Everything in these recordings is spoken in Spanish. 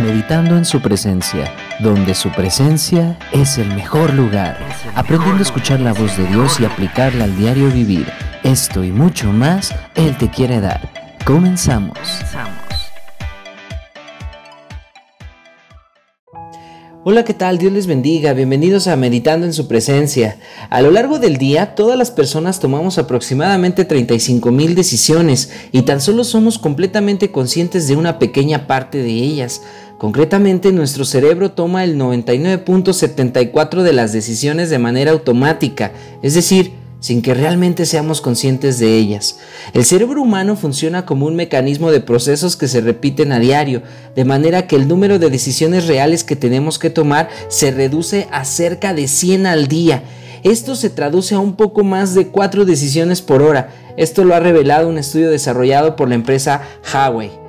meditando en su presencia, donde su presencia es el mejor lugar, aprendiendo a escuchar la voz de Dios y aplicarla al diario vivir. Esto y mucho más Él te quiere dar. Comenzamos. Hola, ¿qué tal? Dios les bendiga. Bienvenidos a Meditando en su presencia. A lo largo del día, todas las personas tomamos aproximadamente 35 mil decisiones y tan solo somos completamente conscientes de una pequeña parte de ellas. Concretamente, nuestro cerebro toma el 99.74 de las decisiones de manera automática, es decir, sin que realmente seamos conscientes de ellas. El cerebro humano funciona como un mecanismo de procesos que se repiten a diario, de manera que el número de decisiones reales que tenemos que tomar se reduce a cerca de 100 al día. Esto se traduce a un poco más de 4 decisiones por hora. Esto lo ha revelado un estudio desarrollado por la empresa Huawei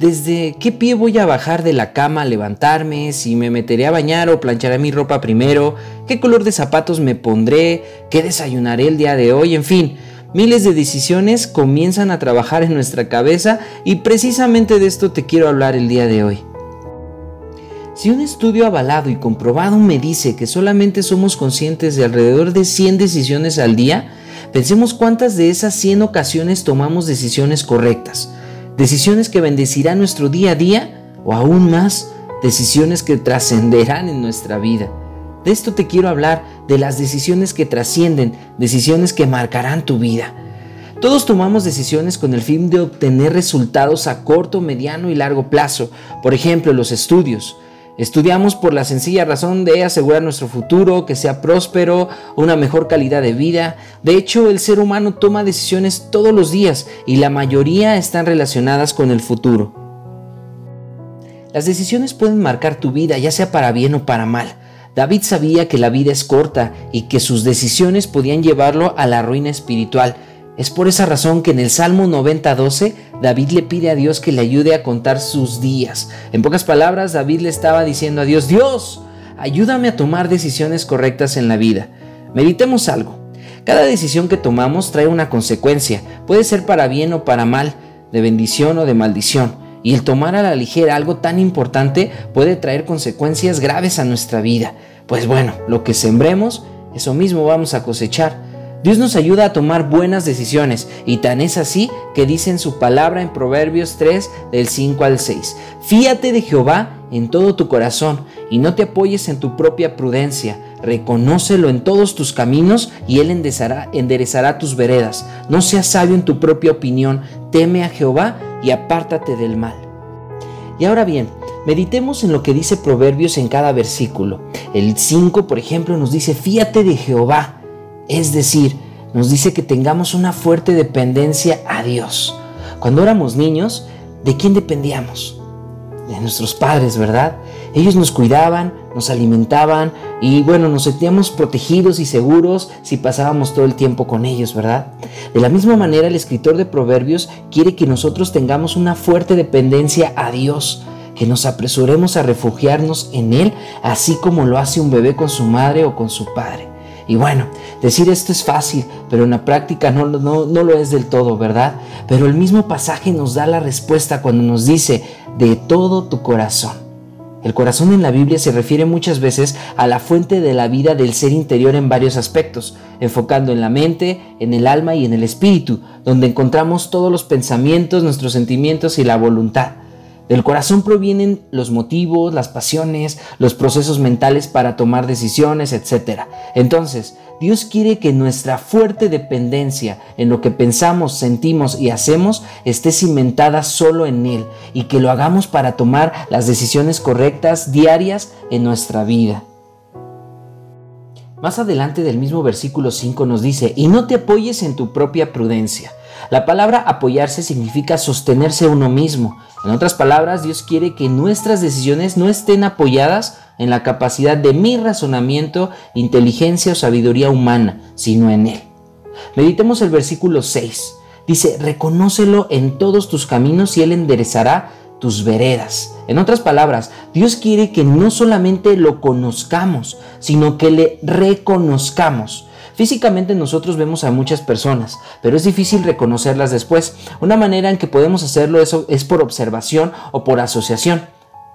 desde qué pie voy a bajar de la cama a levantarme, si me meteré a bañar o plancharé mi ropa primero, qué color de zapatos me pondré, qué desayunaré el día de hoy, en fin. Miles de decisiones comienzan a trabajar en nuestra cabeza y precisamente de esto te quiero hablar el día de hoy. Si un estudio avalado y comprobado me dice que solamente somos conscientes de alrededor de 100 decisiones al día, pensemos cuántas de esas 100 ocasiones tomamos decisiones correctas decisiones que bendecirán nuestro día a día o aún más, decisiones que trascenderán en nuestra vida. De esto te quiero hablar, de las decisiones que trascienden, decisiones que marcarán tu vida. Todos tomamos decisiones con el fin de obtener resultados a corto, mediano y largo plazo, por ejemplo los estudios. Estudiamos por la sencilla razón de asegurar nuestro futuro, que sea próspero, una mejor calidad de vida. De hecho, el ser humano toma decisiones todos los días y la mayoría están relacionadas con el futuro. Las decisiones pueden marcar tu vida, ya sea para bien o para mal. David sabía que la vida es corta y que sus decisiones podían llevarlo a la ruina espiritual. Es por esa razón que en el Salmo 90:12 David le pide a Dios que le ayude a contar sus días. En pocas palabras, David le estaba diciendo a Dios, Dios, ayúdame a tomar decisiones correctas en la vida. Meditemos algo. Cada decisión que tomamos trae una consecuencia, puede ser para bien o para mal, de bendición o de maldición. Y el tomar a la ligera algo tan importante puede traer consecuencias graves a nuestra vida. Pues bueno, lo que sembremos, eso mismo vamos a cosechar. Dios nos ayuda a tomar buenas decisiones y tan es así que dice en su palabra en Proverbios 3 del 5 al 6, fíate de Jehová en todo tu corazón y no te apoyes en tu propia prudencia, reconócelo en todos tus caminos y él enderezará, tus veredas, no seas sabio en tu propia opinión, teme a Jehová y apártate del mal. Y ahora bien, meditemos en lo que dice Proverbios en cada versículo. El 5, por ejemplo, nos dice, fíate de Jehová es decir, nos dice que tengamos una fuerte dependencia a Dios. Cuando éramos niños, ¿de quién dependíamos? De nuestros padres, ¿verdad? Ellos nos cuidaban, nos alimentaban y bueno, nos sentíamos protegidos y seguros si pasábamos todo el tiempo con ellos, ¿verdad? De la misma manera, el escritor de Proverbios quiere que nosotros tengamos una fuerte dependencia a Dios, que nos apresuremos a refugiarnos en Él, así como lo hace un bebé con su madre o con su padre. Y bueno, decir esto es fácil, pero en la práctica no, no, no, lo es del todo, ¿verdad? Pero el mismo pasaje nos da la respuesta cuando nos dice, de todo tu corazón. El corazón en la Biblia se refiere muchas veces a la fuente de la vida del ser interior en varios aspectos, enfocando en la mente, en el alma y en el espíritu, donde encontramos todos los pensamientos, nuestros sentimientos y la voluntad. Del corazón provienen los motivos, las pasiones, los procesos mentales para tomar decisiones, etc. Entonces, Dios quiere que nuestra fuerte dependencia en lo que pensamos, sentimos y hacemos esté cimentada solo en Él y que lo hagamos para tomar las decisiones correctas diarias en nuestra vida. Más adelante del mismo versículo 5 nos dice, y no te apoyes en tu propia prudencia. La palabra apoyarse significa sostenerse uno mismo. En otras palabras, Dios quiere que nuestras decisiones no estén apoyadas en la capacidad de mi razonamiento, inteligencia o sabiduría humana, sino en Él. Meditemos el versículo 6. Dice, reconócelo en todos tus caminos y Él enderezará tus veredas. En otras palabras, Dios quiere que no solamente lo conozcamos, sino que le reconozcamos. Físicamente nosotros vemos a muchas personas, pero es difícil reconocerlas después. Una manera en que podemos hacerlo es, es por observación o por asociación.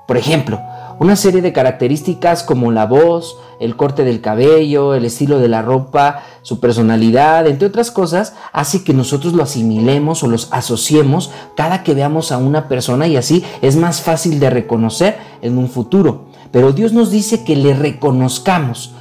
Por ejemplo, una serie de características como la voz, el corte del cabello, el estilo de la ropa, su personalidad, entre otras cosas, hace que nosotros lo asimilemos o los asociemos cada que veamos a una persona y así es más fácil de reconocer en un futuro. Pero Dios nos dice que le reconozcamos.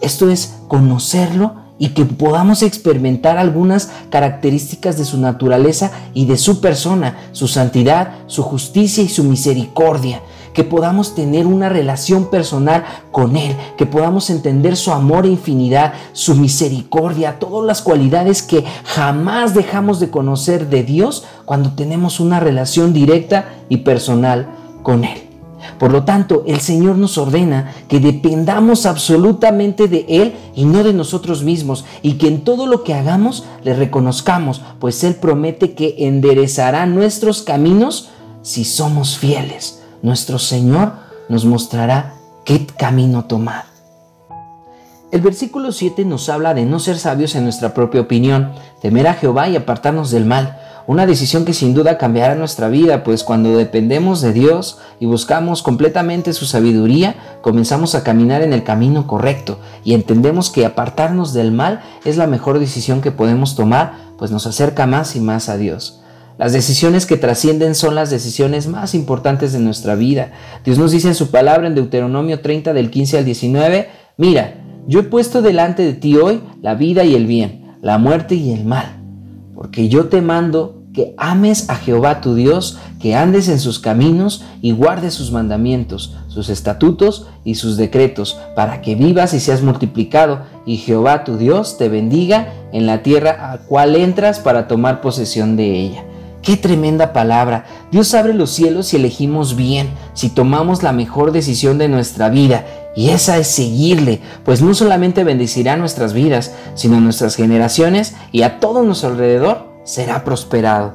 Esto es conocerlo y que podamos experimentar algunas características de su naturaleza y de su persona, su santidad, su justicia y su misericordia que podamos tener una relación personal con Él, que podamos entender su amor e infinidad, su misericordia, todas las cualidades que jamás dejamos de conocer de Dios cuando tenemos una relación directa y personal con Él. Por lo tanto, el Señor nos ordena que dependamos absolutamente de Él y no de nosotros mismos, y que en todo lo que hagamos le reconozcamos, pues Él promete que enderezará nuestros caminos si somos fieles nuestro Señor nos mostrará qué camino tomar. El versículo 7 nos habla de no ser sabios en nuestra propia opinión, temer a Jehová y apartarnos del mal, una decisión que sin duda cambiará nuestra vida, pues cuando dependemos de Dios y buscamos completamente su sabiduría, comenzamos a caminar en el camino correcto y entendemos que apartarnos del mal es la mejor decisión que podemos tomar, pues nos acerca más y más a Dios. Las decisiones que trascienden son las decisiones más importantes de nuestra vida. Dios nos dice en su palabra en Deuteronomio 30 del 15 al 19, mira, yo he puesto delante de ti hoy la vida y el bien, la muerte y el mal, porque yo te mando que ames a Jehová tu Dios, que andes en sus caminos y guardes sus mandamientos, sus estatutos y sus decretos, para que vivas y seas multiplicado, y Jehová tu Dios te bendiga en la tierra a cual entras para tomar posesión de ella. Qué tremenda palabra. Dios abre los cielos si elegimos bien, si tomamos la mejor decisión de nuestra vida. Y esa es seguirle, pues no solamente bendecirá nuestras vidas, sino nuestras generaciones y a todo nuestro alrededor será prosperado.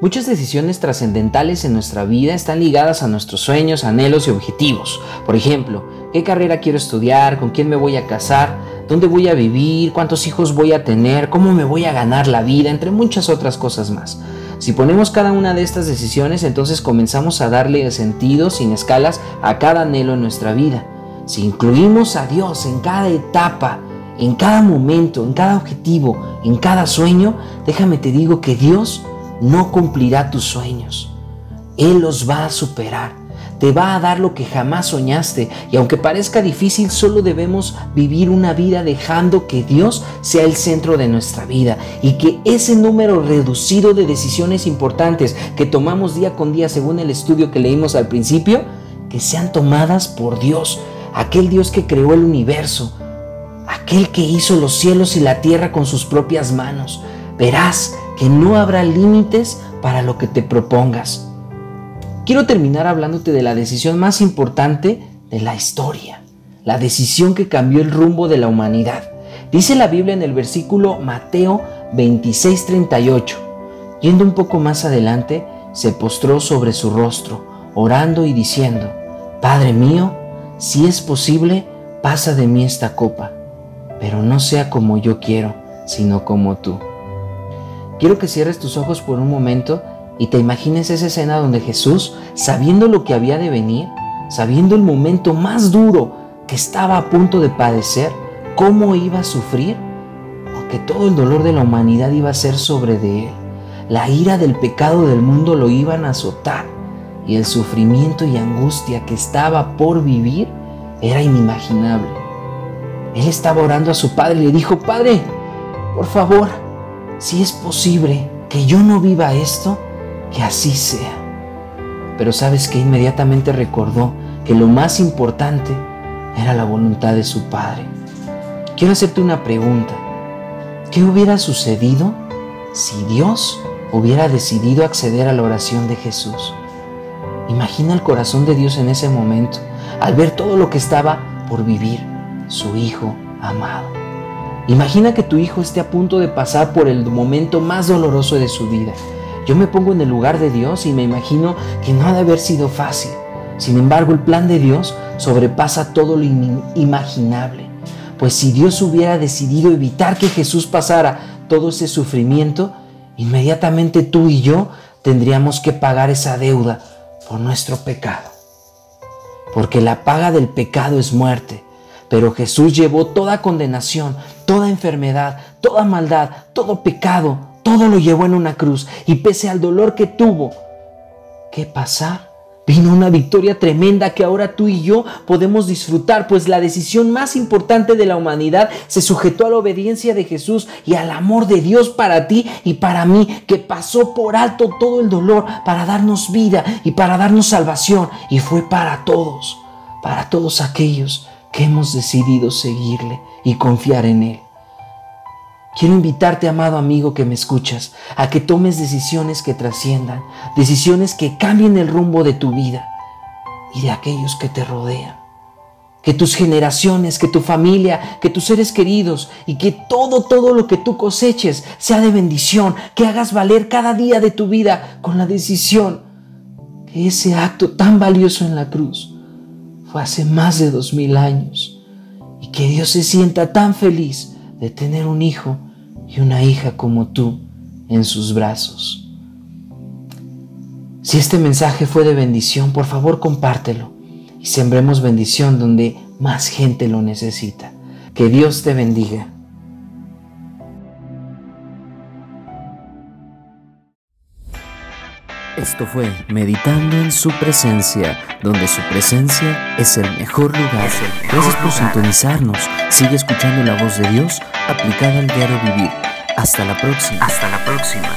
Muchas decisiones trascendentales en nuestra vida están ligadas a nuestros sueños, anhelos y objetivos. Por ejemplo, ¿qué carrera quiero estudiar? ¿Con quién me voy a casar? dónde voy a vivir, cuántos hijos voy a tener, cómo me voy a ganar la vida, entre muchas otras cosas más. Si ponemos cada una de estas decisiones, entonces comenzamos a darle sentido sin escalas a cada anhelo en nuestra vida. Si incluimos a Dios en cada etapa, en cada momento, en cada objetivo, en cada sueño, déjame te digo que Dios no cumplirá tus sueños. Él los va a superar te va a dar lo que jamás soñaste. Y aunque parezca difícil, solo debemos vivir una vida dejando que Dios sea el centro de nuestra vida y que ese número reducido de decisiones importantes que tomamos día con día según el estudio que leímos al principio, que sean tomadas por Dios, aquel Dios que creó el universo, aquel que hizo los cielos y la tierra con sus propias manos. Verás que no habrá límites para lo que te propongas quiero terminar hablándote de la decisión más importante de la historia, la decisión que cambió el rumbo de la humanidad. Dice la Biblia en el versículo Mateo 26:38. Yendo un poco más adelante, se postró sobre su rostro, orando y diciendo, Padre mío, si es posible, pasa de mí esta copa, pero no sea como yo quiero, sino como tú. Quiero que cierres tus ojos por un momento y te imagines esa escena donde Jesús, sabiendo lo que había de venir, sabiendo el momento más duro que estaba a punto de padecer, cómo iba a sufrir, porque todo el dolor de la humanidad iba a ser sobre de él. La ira del pecado del mundo lo iban a azotar y el sufrimiento y angustia que estaba por vivir era inimaginable. Él estaba orando a su padre y le dijo, Padre, por favor, si es posible que yo no viva esto, que así sea. Pero sabes que inmediatamente recordó que lo más importante era la voluntad de su Padre. Quiero hacerte una pregunta. ¿Qué hubiera sucedido si Dios hubiera decidido acceder a la oración de Jesús? Imagina el corazón de Dios en ese momento, al ver todo lo que estaba por vivir su Hijo amado. Imagina que tu hijo esté a punto de pasar por el momento más doloroso de su vida yo me pongo en el lugar de Dios y me imagino que no ha de haber sido fácil. Sin embargo, el plan de Dios sobrepasa todo lo imaginable. Pues si Dios hubiera decidido evitar que Jesús pasara todo ese sufrimiento, inmediatamente tú y yo tendríamos que pagar esa deuda por nuestro pecado. Porque la paga del pecado es muerte, pero Jesús llevó toda condenación, toda enfermedad, toda maldad, todo pecado, todo lo llevó en una cruz y pese al dolor que tuvo que pasar, Vino una victoria tremenda que ahora tú y yo podemos disfrutar, pues la decisión más importante de la humanidad se sujetó a la obediencia de Jesús y al amor de Dios para ti y para mí, que pasó por alto todo el dolor para darnos vida y para darnos salvación. Y fue para todos, para todos aquellos que hemos decidido seguirle y confiar en Él. Quiero invitarte, amado amigo que me escuchas, a que tomes decisiones que trasciendan, decisiones que cambien el rumbo de tu vida y de aquellos que te rodean. Que tus generaciones, que tu familia, que tus seres queridos y que todo, todo lo que tú coseches sea de bendición, que hagas valer cada día de tu vida con la decisión que ese acto tan valioso en la cruz fue hace más de dos mil años y que Dios se sienta tan feliz de tener un hijo y una hija como tú en sus brazos. Si este mensaje fue de bendición, por favor compártelo y sembremos bendición donde más gente lo necesita. Que Dios te bendiga. Esto fue Meditando en su presencia, donde su presencia es el mejor lugar. Gracias por sintonizarnos. Sigue escuchando la voz de Dios aplicada al diario vivir. Hasta la próxima. Hasta la próxima.